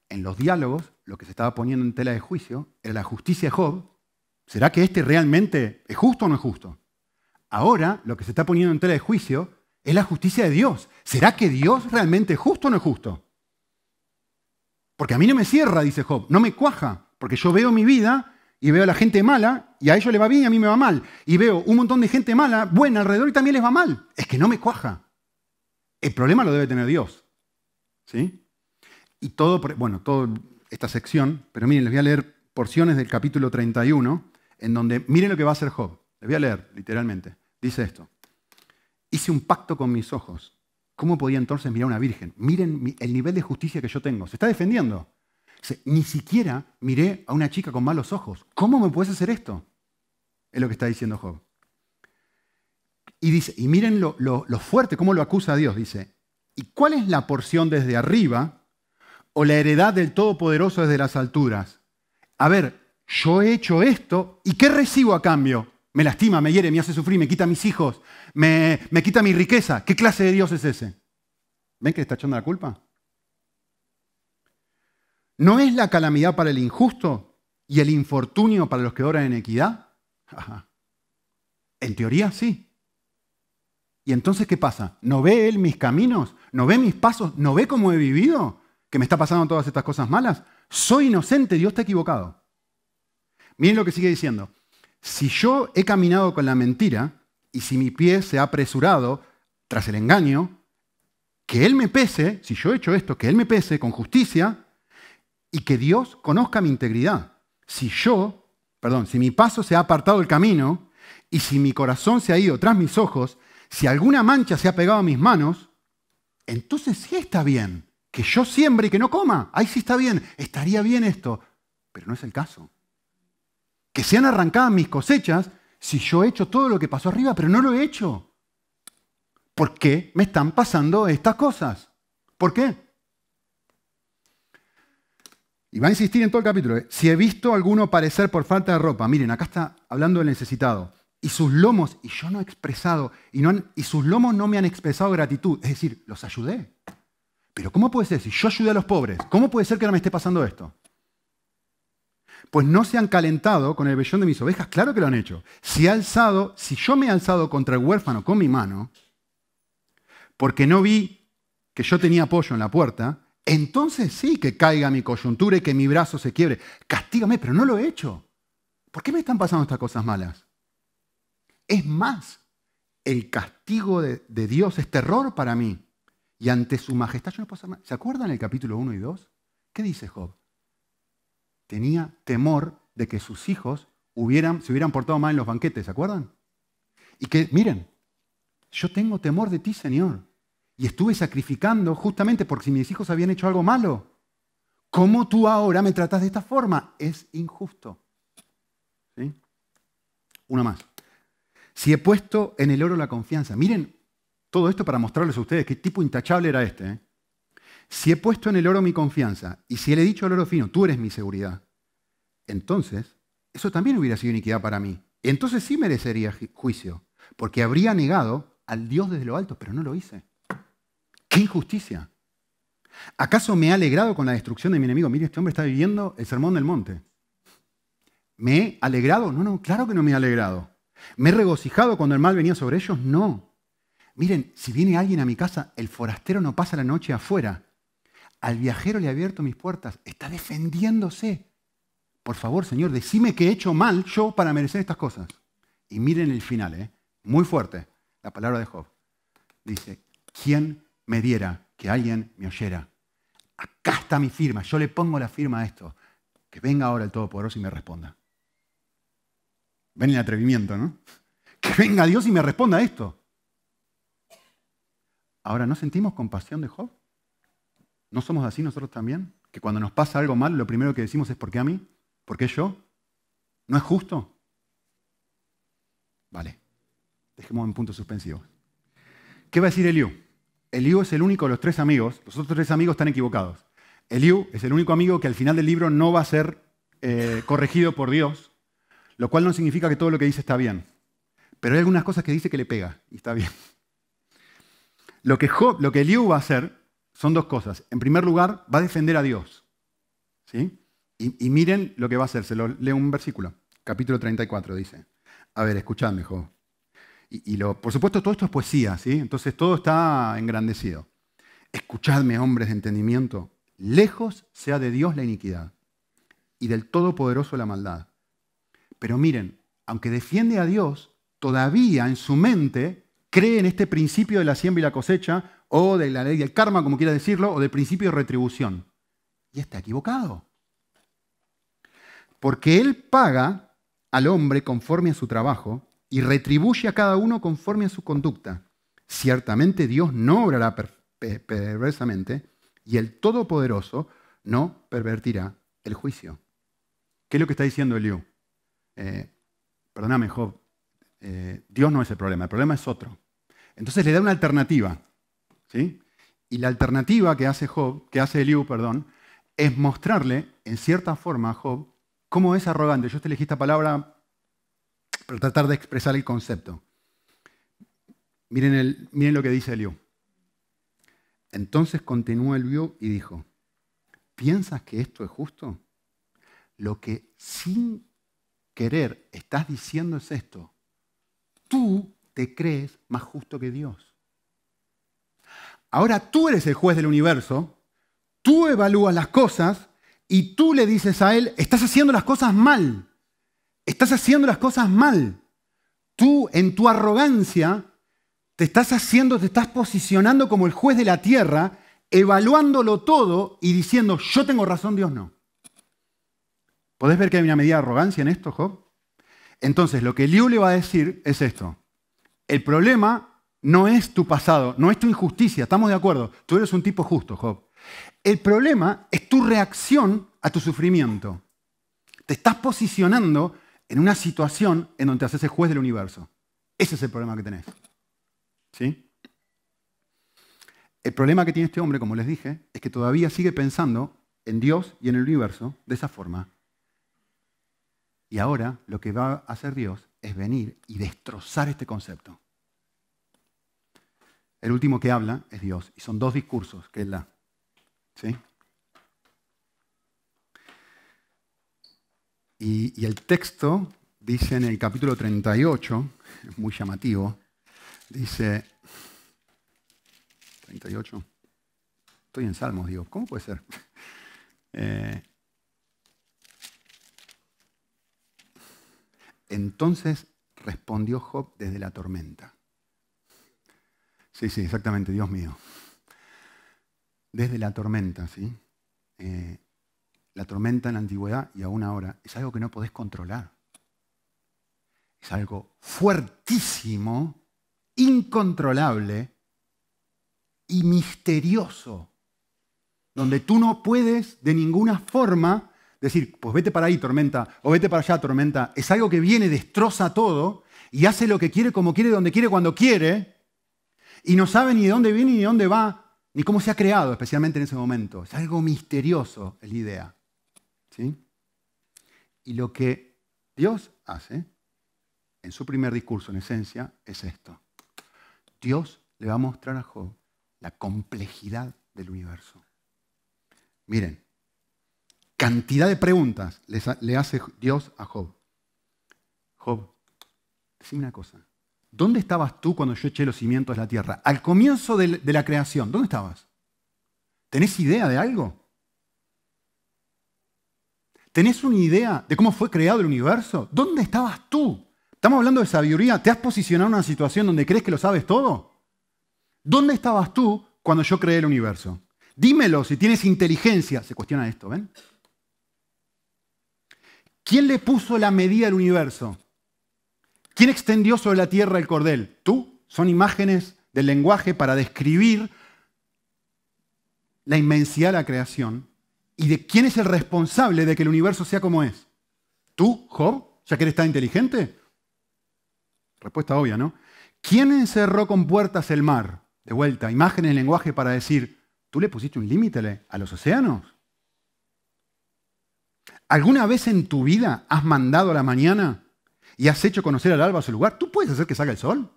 A: en los diálogos lo que se estaba poniendo en tela de juicio era la justicia de Job. ¿Será que este realmente es justo o no es justo? Ahora lo que se está poniendo en tela de juicio es la justicia de Dios. ¿Será que Dios realmente es justo o no es justo? Porque a mí no me cierra, dice Job, no me cuaja, porque yo veo mi vida y veo a la gente mala y a ellos le va bien y a mí me va mal. Y veo un montón de gente mala, buena alrededor y también les va mal. Es que no me cuaja. El problema lo debe tener Dios. ¿Sí? Y todo, bueno, toda esta sección, pero miren, les voy a leer porciones del capítulo 31, en donde miren lo que va a hacer Job. Les voy a leer, literalmente. Dice esto. Hice un pacto con mis ojos. ¿Cómo podía entonces mirar a una virgen? Miren el nivel de justicia que yo tengo. Se está defendiendo. Ni siquiera miré a una chica con malos ojos. ¿Cómo me puedes hacer esto? Es lo que está diciendo Job. Y dice, y miren lo, fuerte, cómo lo acusa a Dios, dice, ¿y cuál es la porción desde arriba o la heredad del Todopoderoso desde las alturas? A ver, yo he hecho esto y ¿qué recibo a cambio? Me lastima, me hiere, me hace sufrir, me quita mis hijos, me, me quita mi riqueza. ¿Qué clase de Dios es ese? ¿Ven que está echando la culpa? ¿No es la calamidad para el injusto y el infortunio para los que oran en equidad? En teoría sí. Y entonces, ¿qué pasa? ¿No ve Él mis caminos? ¿No ve mis pasos? ¿No ve cómo he vivido? ¿Que me está pasando todas estas cosas malas? Soy inocente, Dios está equivocado. Miren lo que sigue diciendo. Si yo he caminado con la mentira y si mi pie se ha apresurado tras el engaño, que Él me pese, si yo he hecho esto, que Él me pese con justicia y que Dios conozca mi integridad. Si yo, perdón, si mi paso se ha apartado del camino y si mi corazón se ha ido tras mis ojos si alguna mancha se ha pegado a mis manos, entonces sí está bien. Que yo siembre y que no coma. Ahí sí está bien. Estaría bien esto. Pero no es el caso. Que sean arrancadas mis cosechas si yo he hecho todo lo que pasó arriba, pero no lo he hecho. ¿Por qué me están pasando estas cosas? ¿Por qué? Y va a insistir en todo el capítulo. ¿eh? Si he visto alguno parecer por falta de ropa, miren, acá está hablando del necesitado. Y sus lomos, y yo no he expresado, y, no y sus lomos no me han expresado gratitud. Es decir, los ayudé. Pero ¿cómo puede ser? Si yo ayudé a los pobres, ¿cómo puede ser que ahora me esté pasando esto? Pues no se han calentado con el vellón de mis ovejas. Claro que lo han hecho. Si, alzado, si yo me he alzado contra el huérfano con mi mano, porque no vi que yo tenía apoyo en la puerta, entonces sí que caiga mi coyuntura y que mi brazo se quiebre. Castígame, pero no lo he hecho. ¿Por qué me están pasando estas cosas malas? Es más, el castigo de, Dios es terror para mí. Y ante su majestad yo no puedo hacer nada. ¿Se acuerdan el capítulo 1 y 2? ¿Qué dice Job? Tenía temor de que sus hijos hubieran, se hubieran portado mal en los banquetes, ¿se acuerdan? Y que, miren, yo tengo temor de ti, Señor. Y estuve sacrificando justamente porque si mis hijos habían hecho algo malo. ¿Cómo tú ahora me tratas de esta forma? Es injusto. ¿Sí? Una más. Si he puesto en el oro la confianza. Miren todo esto para mostrarles a ustedes qué tipo intachable era este. ¿eh? Si he puesto en el oro mi confianza y si le he dicho al oro fino, tú eres mi seguridad, entonces eso también hubiera sido iniquidad para mí. Entonces sí merecería juicio, porque habría negado al Dios desde lo alto, pero no lo hice. ¡Qué injusticia! ¿Acaso me he alegrado con la destrucción de mi enemigo? Mire, este hombre está viviendo el sermón del monte. ¿Me he alegrado? No, no, claro que no me he alegrado. ¿Me he regocijado cuando el mal venía sobre ellos? No. Miren, si viene alguien a mi casa, el forastero no pasa la noche afuera. Al viajero le he abierto mis puertas. Está defendiéndose. Por favor, Señor, decime que he hecho mal yo para merecer estas cosas. Y miren el final, ¿eh? muy fuerte, la palabra de Job. Dice, ¿quién me diera que alguien me oyera. Acá está mi firma, yo le pongo la firma a esto. Que venga ahora el Todopoderoso y me responda. Ven el atrevimiento, ¿no? Que venga Dios y me responda a esto. Ahora, ¿no sentimos compasión de Job? ¿No somos así nosotros también? Que cuando nos pasa algo mal, lo primero que decimos es ¿por qué a mí? ¿Por qué yo? ¿No es justo? Vale, dejemos en punto suspensivo. ¿Qué va a decir Eliú? Eliú es el único de los tres amigos, los otros tres amigos están equivocados. Eliú es el único amigo que al final del libro no va a ser eh, corregido por Dios, lo cual no significa que todo lo que dice está bien. Pero hay algunas cosas que dice que le pega y está bien. Lo que, Eliú va a hacer son dos cosas. En primer lugar, va a defender a Dios. ¿sí? Y, miren lo que va a hacer. Se lo leo un versículo. Capítulo 34 dice. A ver, escuchadme, Job. Y, lo, por supuesto, todo esto es poesía, ¿sí? Entonces todo está engrandecido. Escuchadme, hombres de entendimiento. Lejos sea de Dios la iniquidad y del Todopoderoso la maldad. Pero miren, aunque defiende a Dios, todavía en su mente cree en este principio de la siembra y la cosecha, o de la ley del karma, como quiera decirlo, o del principio de retribución. Y está equivocado. Porque Él paga al hombre conforme a su trabajo y retribuye a cada uno conforme a su conducta. Ciertamente Dios no obrará perversamente y el Todopoderoso no pervertirá el juicio. ¿Qué es lo que está diciendo Eliú? Eh, perdóname, Job, eh, Dios no es el problema, el problema es otro. Entonces le da una alternativa. ¿sí? Y la alternativa que hace Job, que hace Eliú, perdón, es mostrarle en cierta forma a Job cómo es arrogante. Yo te elegí esta palabra tratar de expresar el concepto. Miren, lo que dice Eliú. Entonces continuó Eliú y dijo, ¿piensas que esto es justo? Lo que sin querer estás diciendo es esto. Tú te crees más justo que Dios. Ahora tú eres el juez del universo, tú evalúas las cosas y tú le dices a él, estás haciendo las cosas mal. Estás haciendo las cosas mal. Tú en tu arrogancia te estás haciendo, te estás posicionando como el juez de la tierra, evaluándolo todo y diciendo, yo tengo razón, Dios no. ¿Podés ver que hay una medida de arrogancia en esto, Job? Entonces, lo que Liu le va a decir es esto. El problema no es tu pasado, no es tu injusticia, estamos de acuerdo. Tú eres un tipo justo, Job. El problema es tu reacción a tu sufrimiento. Te estás posicionando en una situación en donde te haces el juez del universo. Ese es el problema que tenés. ¿Sí? El problema que tiene este hombre, como les dije, es que todavía sigue pensando en Dios y en el universo de esa forma. Y ahora lo que va a hacer Dios es venir y destrozar este concepto. El último que habla es Dios. Y son dos discursos que él da. ¿Sí? Y, el texto dice en el capítulo 38, es muy llamativo, dice, 38, estoy en Salmos, digo, ¿cómo puede ser? Eh, entonces respondió Job desde la tormenta. Sí, sí, exactamente, Dios mío. Desde la tormenta, ¿sí? Eh, la tormenta en la antigüedad y aún ahora es algo que no podés controlar. Es algo fuertísimo, incontrolable y misterioso, donde tú no puedes de ninguna forma decir, pues vete para ahí, tormenta, o vete para allá, tormenta. Es algo que viene, destroza todo y hace lo que quiere, como quiere, donde quiere, cuando quiere, y no sabe ni de dónde viene ni de dónde va, ni cómo se ha creado, especialmente en ese momento. Es algo misterioso, la idea. Y lo que Dios hace en su primer discurso, en esencia, es esto. Dios le va a mostrar a Job la complejidad del universo. Miren, cantidad de preguntas le hace Dios a Job. Job, decime una cosa. ¿Dónde estabas tú cuando yo eché los cimientos de la tierra? Al comienzo de la creación, ¿dónde estabas? ¿Tenés idea de algo? ¿Tenés una idea de cómo fue creado el universo? ¿Dónde estabas tú? Estamos hablando de sabiduría. ¿Te has posicionado en una situación donde crees que lo sabes todo? ¿Dónde estabas tú cuando yo creé el universo? Dímelo si tienes inteligencia. Se cuestiona esto, ¿ven? ¿Quién le puso la medida al universo? ¿Quién extendió sobre la tierra el cordel? Tú. Son imágenes del lenguaje para describir la inmensidad de la creación y de quién es el responsable de que el universo sea como es. ¿Tú, Job? ¿Ya que eres tan inteligente? Respuesta obvia, ¿no? ¿Quién encerró con puertas el mar? De vuelta, imágenes lenguaje para decir, ¿tú le pusiste un límite a los océanos? ¿Alguna vez en tu vida has mandado a la mañana y has hecho conocer al alba su lugar, ¿tú puedes hacer que salga el sol?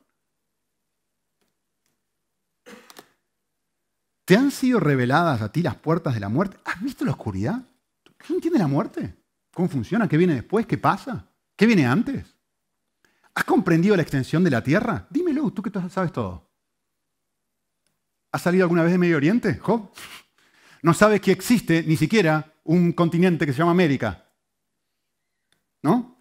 A: ¿Te han sido reveladas a ti las puertas de la muerte? ¿Has visto la oscuridad? ¿Quién entiende la muerte? ¿Cómo funciona? ¿Qué viene después? ¿Qué pasa? ¿Qué viene antes? ¿Has comprendido la extensión de la Tierra? Dímelo, tú que sabes todo. ¿Has salido alguna vez de Medio Oriente, Job? No sabes que existe ni siquiera un continente que se llama América. ¿No?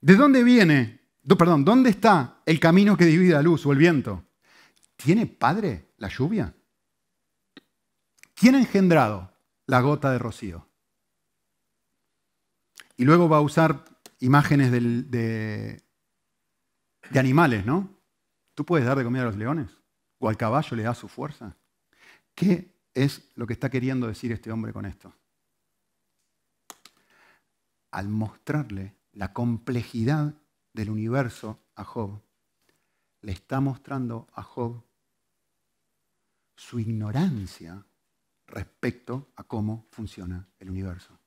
A: ¿De dónde viene? Perdón, ¿dónde está el camino que divide la luz o el viento? ¿Tiene padre la lluvia? ¿Quién ha engendrado la gota de rocío? Y luego va a usar imágenes de, de animales, ¿no? ¿Tú puedes dar de comida a los leones? ¿O al caballo le da su fuerza? ¿Qué es lo que está queriendo decir este hombre con esto? Al mostrarle la complejidad del universo a Job, le está mostrando a Job su ignorancia respecto a cómo funciona el universo.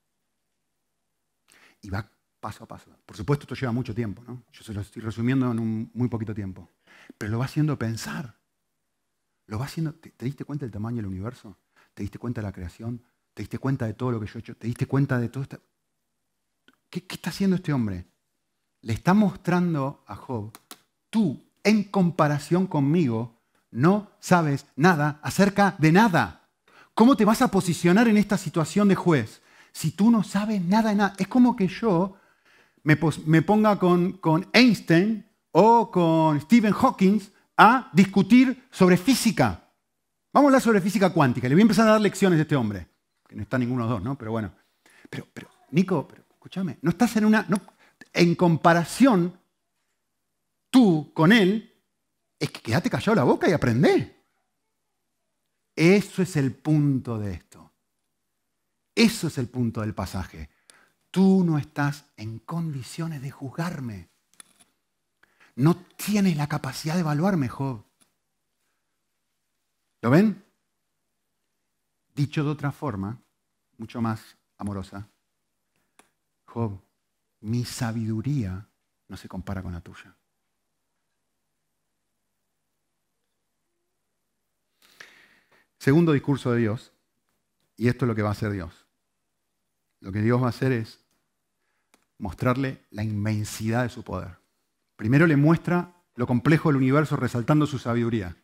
A: Y va paso a paso. Por supuesto, esto lleva mucho tiempo, ¿no? Yo se lo estoy resumiendo en un muy poquito tiempo. Pero lo va haciendo pensar. Lo va haciendo. ¿Te, ¿Te, diste cuenta del tamaño del universo? ¿Te diste cuenta de la creación? ¿Te diste cuenta de todo lo que yo he hecho? ¿Te diste cuenta de todo esto? ¿Qué, está haciendo este hombre? Le está mostrando a Job, tú, en comparación conmigo, no sabes nada acerca de nada. ¿Cómo te vas a posicionar en esta situación de juez si tú no sabes nada de nada? Es como que yo me, ponga con, con Einstein o con Stephen Hawking a discutir sobre física. Vamos a hablar sobre física cuántica. Le voy a empezar a dar lecciones a este hombre. Que no está ninguno de los dos, ¿no? Pero bueno. Pero, pero Nico, pero, escúchame, no estás en una... en comparación, tú con él, es que quédate callado la boca y aprende. Eso es el punto de esto. Eso es el punto del pasaje. Tú no estás en condiciones de juzgarme. No tienes la capacidad de evaluarme, Job. ¿Lo ven? Dicho de otra forma, mucho más amorosa. Job, mi sabiduría no se compara con la tuya. Segundo discurso de Dios, y esto es lo que va a hacer Dios. Lo que Dios va a hacer es mostrarle la inmensidad de su poder. Primero le muestra lo complejo del universo resaltando su sabiduría.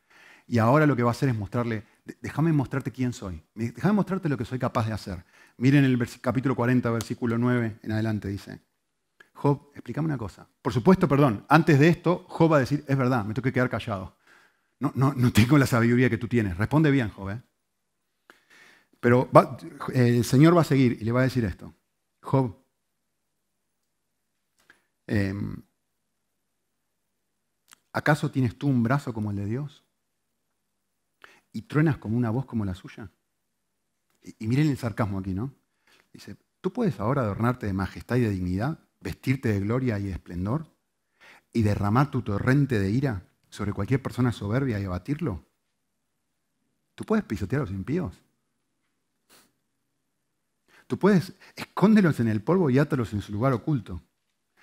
A: Y ahora lo que va a hacer es mostrarle, déjame mostrarte quién soy, déjame mostrarte lo que soy capaz de hacer. Miren el capítulo 40, versículo 9 en adelante, dice. Job, explícame una cosa. Por supuesto, perdón, antes de esto, Job va a decir, es verdad, me tengo que quedar callado. No, no, no tengo la sabiduría que tú tienes. Responde bien, Job. ¿eh? Pero el Señor va a seguir y le va a decir esto. Job, em, ¿acaso tienes tú un brazo como el de Dios? ¿Y truenas como una voz como la suya? Y, miren el sarcasmo aquí, ¿no? Dice, ¿tú puedes ahora adornarte de majestad y de dignidad, vestirte de gloria y de esplendor, y derramar tu torrente de ira sobre cualquier persona soberbia y abatirlo? ¿Tú puedes pisotear a los impíos? Tú puedes escóndelos en el polvo y átalos en su lugar oculto.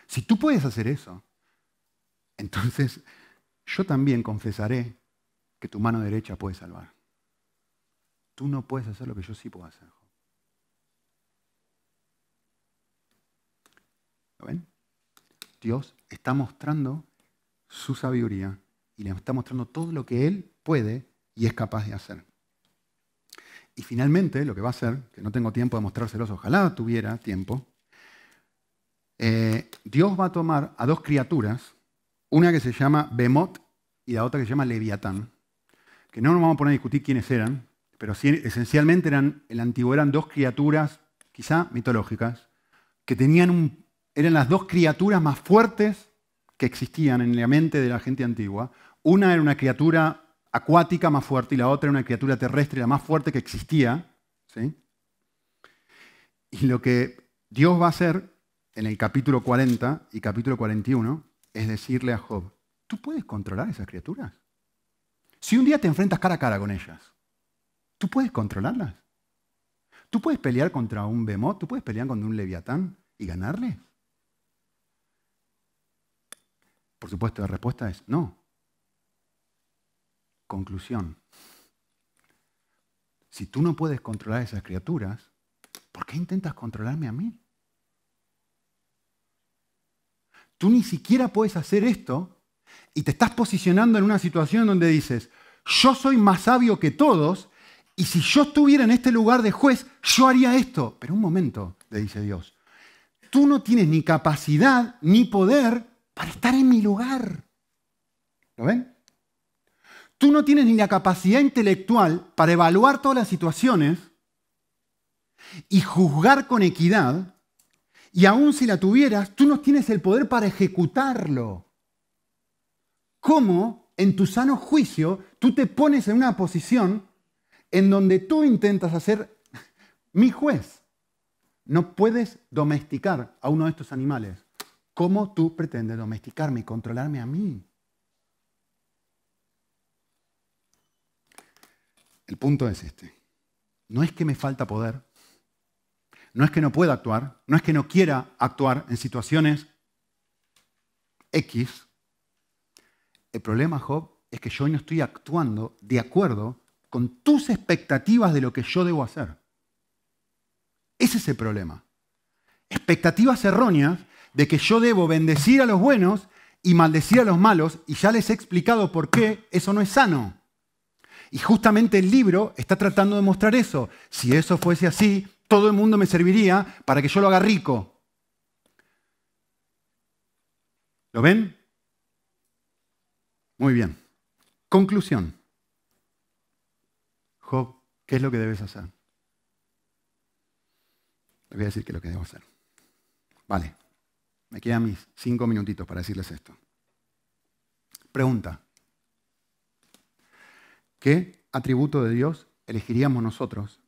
A: Si tú puedes hacer eso, entonces yo también confesaré que tu mano derecha puede salvar. Tú no puedes hacer lo que yo sí puedo hacer. ¿Lo ven? Dios está mostrando su sabiduría y le está mostrando todo lo que Él puede y es capaz de hacer. Y finalmente, lo que va a hacer, que no tengo tiempo de mostrárselos, ojalá tuviera tiempo, eh, Dios va a tomar a dos criaturas, una que se llama Bemot y la otra que se llama Leviatán, que no nos vamos a poner a discutir quiénes eran, pero esencialmente eran, el antiguo eran dos criaturas, quizá mitológicas, que tenían un, eran las dos criaturas más fuertes que existían en la mente de la gente antigua. Una era una criatura acuática más fuerte y la otra una criatura terrestre la más fuerte que existía. ¿sí? Y lo que Dios va a hacer en el capítulo 40 y capítulo 41 es decirle a Job, ¿tú puedes controlar esas criaturas? Si un día te enfrentas cara a cara con ellas, ¿tú puedes controlarlas? ¿Tú puedes pelear contra un bemot? ¿Tú puedes pelear contra un leviatán y ganarle? Por supuesto, la respuesta es no. Conclusión. Si tú no puedes controlar esas criaturas, ¿por qué intentas controlarme a mí? Tú ni siquiera puedes hacer esto y te estás posicionando en una situación donde dices, yo soy más sabio que todos y si yo estuviera en este lugar de juez, yo haría esto. Pero un momento, le dice Dios, tú no tienes ni capacidad ni poder para estar en mi lugar. ¿Lo ven? Tú no tienes ni la capacidad intelectual para evaluar todas las situaciones y juzgar con equidad, y aun si la tuvieras, tú no tienes el poder para ejecutarlo. ¿Cómo en tu sano juicio tú te pones en una posición en donde tú intentas hacer mi juez? No puedes domesticar a uno de estos animales. ¿Cómo tú pretendes domesticarme y controlarme a mí? El punto es este. No es que me falta poder, no es que no pueda actuar, no es que no quiera actuar en situaciones X. El problema, Job, es que yo no estoy actuando de acuerdo con tus expectativas de lo que yo debo hacer. Ese es el problema. Expectativas erróneas de que yo debo bendecir a los buenos y maldecir a los malos, y ya les he explicado por qué eso no es sano. Y justamente el libro está tratando de mostrar eso. Si eso fuese así, todo el mundo me serviría para que yo lo haga rico. ¿Lo ven? Muy bien. Conclusión. Job, ¿qué es lo que debes hacer? Le voy a decir qué es lo que debo hacer. Vale. Me quedan mis cinco minutitos para decirles esto. Pregunta. ¿Qué atributo de Dios elegiríamos nosotros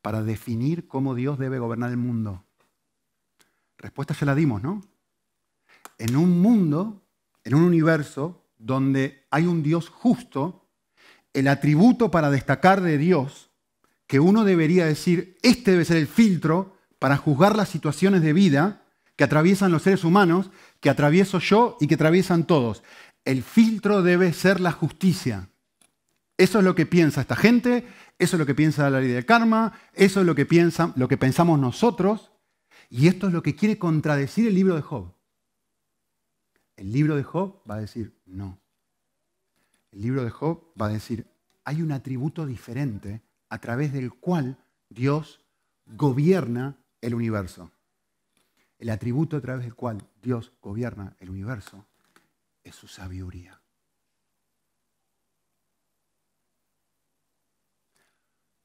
A: para definir cómo Dios debe gobernar el mundo? Respuesta ya la dimos, ¿no? En un mundo, en un universo donde hay un Dios justo, el atributo para destacar de Dios que uno debería decir, este debe ser el filtro para juzgar las situaciones de vida que atraviesan los seres humanos, que atravieso yo y que atraviesan todos. El filtro debe ser la justicia. Eso es lo que piensa esta gente, eso es lo que piensa la ley del karma, eso es lo que, lo que pensamos nosotros, y esto es lo que quiere contradecir el libro de Job. El libro de Job va a decir, no. El libro de Job va a decir, hay un atributo diferente a través del cual Dios gobierna el universo. El atributo a través del cual Dios gobierna el universo es su sabiduría.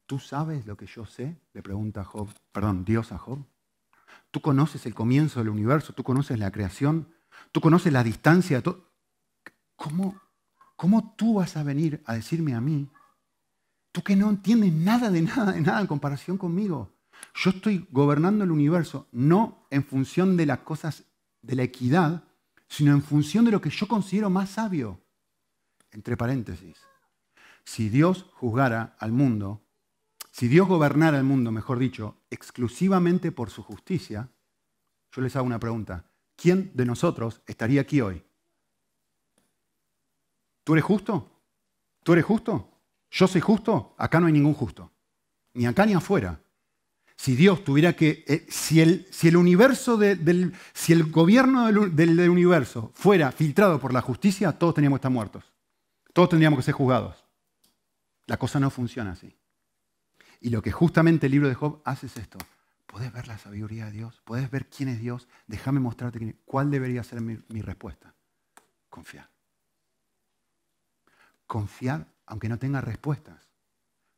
A: ¿Tú sabes lo que yo sé? Le pregunta Job, perdón, Dios a Job. ¿Tú conoces el comienzo del universo? ¿Tú conoces la creación? ¿Tú conoces la distancia? ¿Cómo, ¿Cómo tú vas a venir a decirme a mí, tú que no entiendes nada de nada de nada en comparación conmigo? Yo estoy gobernando el universo no en función de las cosas de la equidad, sino en función de lo que yo considero más sabio. Entre paréntesis, si Dios juzgara al mundo, si Dios gobernara el mundo, mejor dicho, exclusivamente por su justicia, yo les hago una pregunta. ¿Quién de nosotros estaría aquí hoy? ¿Tú eres justo? ¿Tú eres justo? ¿Yo soy justo? Acá no hay ningún justo. Ni acá ni afuera. Si Dios tuviera que, eh, si, el, si, el, universo del, si el gobierno del, del, universo fuera filtrado por la justicia, todos teníamos que estar muertos. Todos tendríamos que ser juzgados. La cosa no funciona así. Y lo que justamente el libro de Job hace es esto. ¿Podés ver la sabiduría de Dios? ¿Podés ver quién es Dios? Déjame mostrarte cuál debería ser mi, mi respuesta. Confiar. Confiar aunque no tenga respuestas.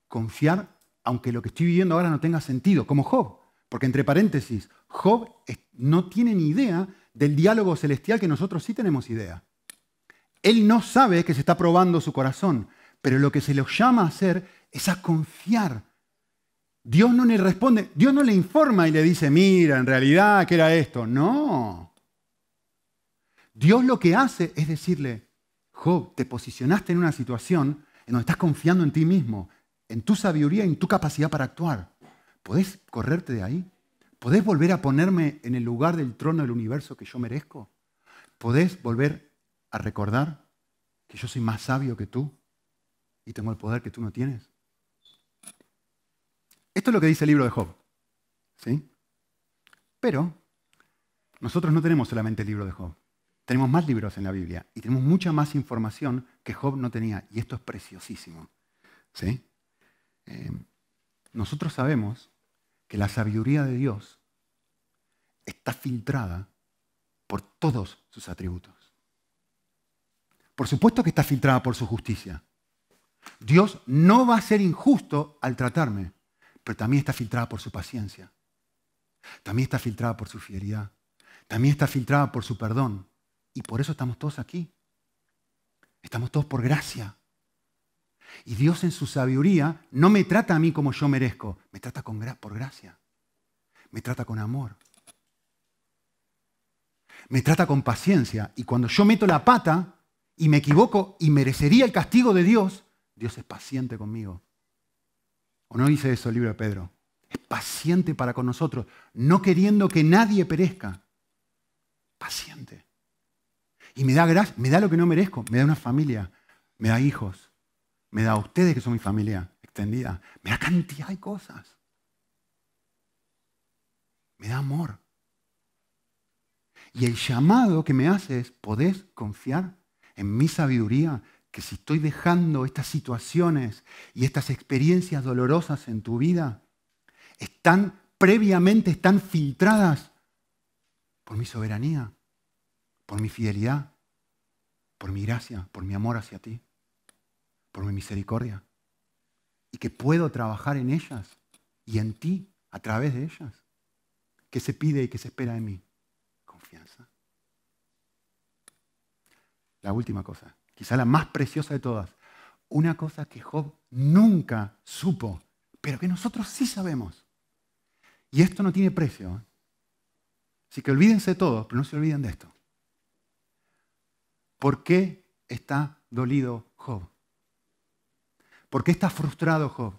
A: Confiar aunque lo que estoy viviendo ahora no tenga sentido, como Job. Porque entre paréntesis, Job no tiene ni idea del diálogo celestial que nosotros sí tenemos idea. Él no sabe que se está probando su corazón, pero lo que se le llama a hacer es a confiar Dios no le responde, Dios no le informa y le dice, mira, en realidad, ¿qué era esto? No. Dios lo que hace es decirle, Job, te posicionaste en una situación en donde estás confiando en ti mismo, en tu sabiduría y en tu capacidad para actuar. ¿Podés correrte de ahí? ¿Podés volver a ponerme en el lugar del trono del universo que yo merezco? ¿Podés volver a recordar que yo soy más sabio que tú y tengo el poder que tú no tienes? Esto es lo que dice el libro de Job. ¿sí? Pero nosotros no tenemos solamente el libro de Job. Tenemos más libros en la Biblia y tenemos mucha más información que Job no tenía. Y esto es preciosísimo. ¿sí? Eh, nosotros sabemos que la sabiduría de Dios está filtrada por todos sus atributos. Por supuesto que está filtrada por su justicia. Dios no va a ser injusto al tratarme pero también está filtrada por su paciencia. También está filtrada por su fidelidad. También está filtrada por su perdón. Y por eso estamos todos aquí. Estamos todos por gracia. Y Dios en su sabiduría no me trata a mí como yo merezco, me trata con, por gracia. Me trata con amor. Me trata con paciencia. Y cuando yo meto la pata y me equivoco y merecería el castigo de Dios, Dios es paciente conmigo ¿O no dice eso el libro de Pedro? Es paciente para con nosotros, no queriendo que nadie perezca. Paciente. Y me da, me da lo que no merezco, me da una familia, me da hijos, me da a ustedes que son mi familia extendida, me da cantidad de cosas. Me da amor. Y el llamado que me hace es, ¿podés confiar en mi sabiduría que si estoy dejando estas situaciones y estas experiencias dolorosas en tu vida, están previamente, están filtradas por mi soberanía, por mi fidelidad, por mi gracia, por mi amor hacia ti, por mi misericordia. Y que puedo trabajar en ellas y en ti a través de ellas. ¿Qué se pide y qué se espera de mí? Confianza. La última cosa quizá la más preciosa de todas, una cosa que Job nunca supo, pero que nosotros sí sabemos. Y esto no tiene precio. ¿eh? Así que olvídense de todo, pero no se olviden de esto. ¿Por qué está dolido Job? ¿Por qué está frustrado Job?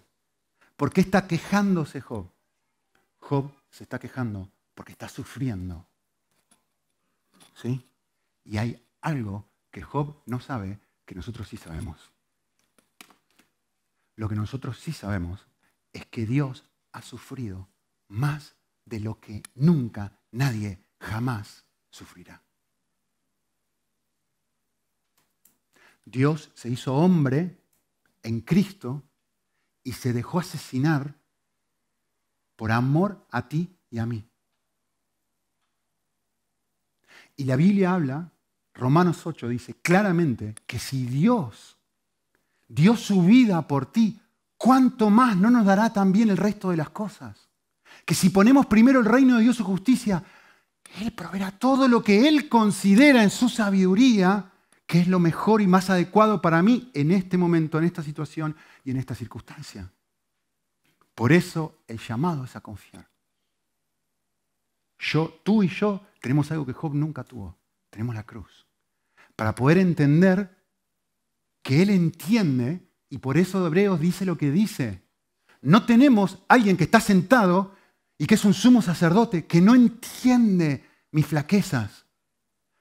A: ¿Por qué está quejándose Job? Job se está quejando porque está sufriendo. ¿Sí? Y hay algo que Job no sabe que nosotros sí sabemos. Lo que nosotros sí sabemos es que Dios ha sufrido más de lo que nunca nadie jamás sufrirá. Dios se hizo hombre en Cristo y se dejó asesinar por amor a ti y a mí. Y la Biblia habla, Romanos 8 dice claramente que si Dios dio su vida por ti, ¿cuánto más no nos dará también el resto de las cosas? Que si ponemos primero el reino de Dios su justicia, Él proveerá todo lo que Él considera en su sabiduría que es lo mejor y más adecuado para mí en este momento, en esta situación y en esta circunstancia. Por eso el llamado es a confiar. Yo, tú y yo tenemos algo que Job nunca tuvo. Tenemos la cruz. Para poder entender que Él entiende, y por eso Hebreos dice lo que dice. No tenemos alguien que está sentado y que es un sumo sacerdote que no entiende mis flaquezas.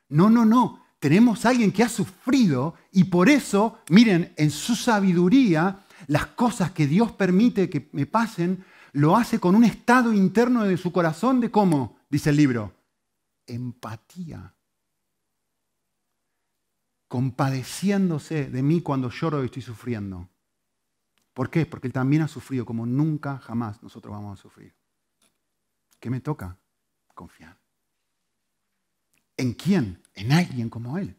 A: No, no, no. Tenemos alguien que ha sufrido y por eso, miren, en su sabiduría, las cosas que Dios permite que me pasen, lo hace con un estado interno de su corazón de cómo, dice el libro, empatía. Compadeciéndose de mí cuando lloro y estoy sufriendo. ¿Por qué? Porque Él también ha sufrido como nunca jamás nosotros vamos a sufrir. ¿Qué me toca? Confiar. ¿En quién? En alguien como Él.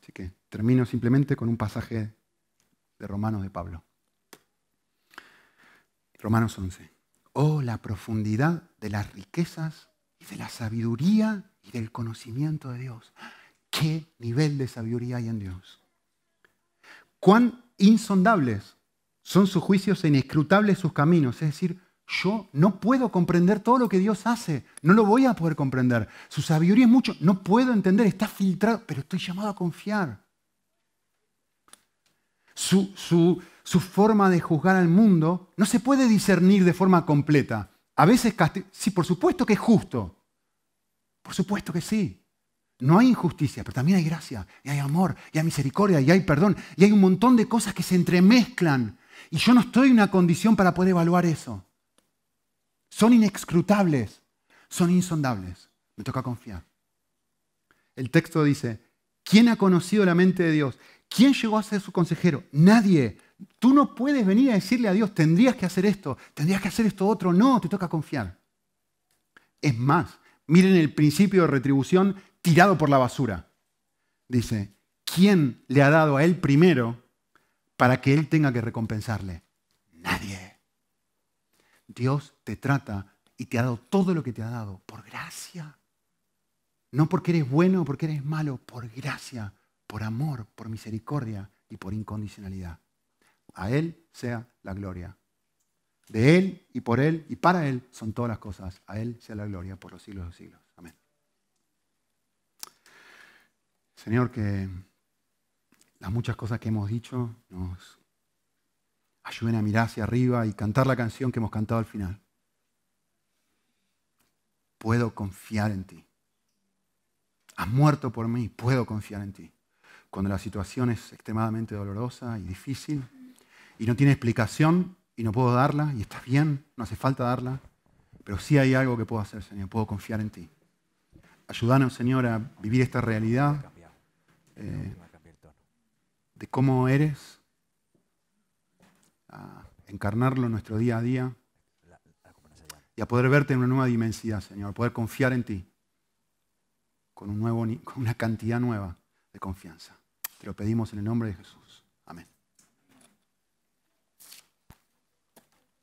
A: Así que termino simplemente con un pasaje de Romanos de Pablo. Romanos 11. Oh, la profundidad de las riquezas y de la sabiduría y del conocimiento de Dios. ¿Qué nivel de sabiduría hay en Dios? ¿Cuán insondables son sus juicios e inescrutables sus caminos? Es decir, yo no puedo comprender todo lo que Dios hace, no lo voy a poder comprender. Su sabiduría es mucho, no puedo entender, está filtrado, pero estoy llamado a confiar. Su, su, forma de juzgar al mundo no se puede discernir de forma completa. A veces, sí, por supuesto que es justo. Por supuesto que sí. No hay injusticia, pero también hay gracia, y hay amor, y hay misericordia, y hay perdón, y hay un montón de cosas que se entremezclan. Y yo no estoy en una condición para poder evaluar eso. Son inexcrutables, son insondables. Me toca confiar. El texto dice, ¿quién ha conocido la mente de Dios? ¿Quién llegó a ser su consejero? Nadie. Tú no puedes venir a decirle a Dios, tendrías que hacer esto, tendrías que hacer esto otro. No, te toca confiar. Es más, miren el principio de retribución tirado por la basura. Dice, ¿quién le ha dado a él primero para que él tenga que recompensarle? Nadie. Dios te trata y te ha dado todo lo que te ha dado por gracia. No porque eres bueno porque eres malo, por gracia, por amor, por misericordia y por incondicionalidad. A Él sea la gloria. De Él y por Él y para Él son todas las cosas. A Él sea la gloria por los siglos de los siglos. Señor, que las muchas cosas que hemos dicho nos ayuden a mirar hacia arriba y cantar la canción que hemos cantado al final. Puedo confiar en ti. Has muerto por mí, puedo confiar en ti. Cuando la situación es extremadamente dolorosa y difícil y no tiene explicación y no puedo darla, y está bien, no hace falta darla, pero sí hay algo que puedo hacer, Señor, puedo confiar en ti. Ayúdanos, Señor, a vivir esta realidad eh, de cómo eres a encarnarlo en nuestro día a día y a poder verte en una nueva dimensión, Señor, a poder confiar en ti con, un nuevo, con una cantidad nueva de confianza. Te lo pedimos en el nombre de Jesús.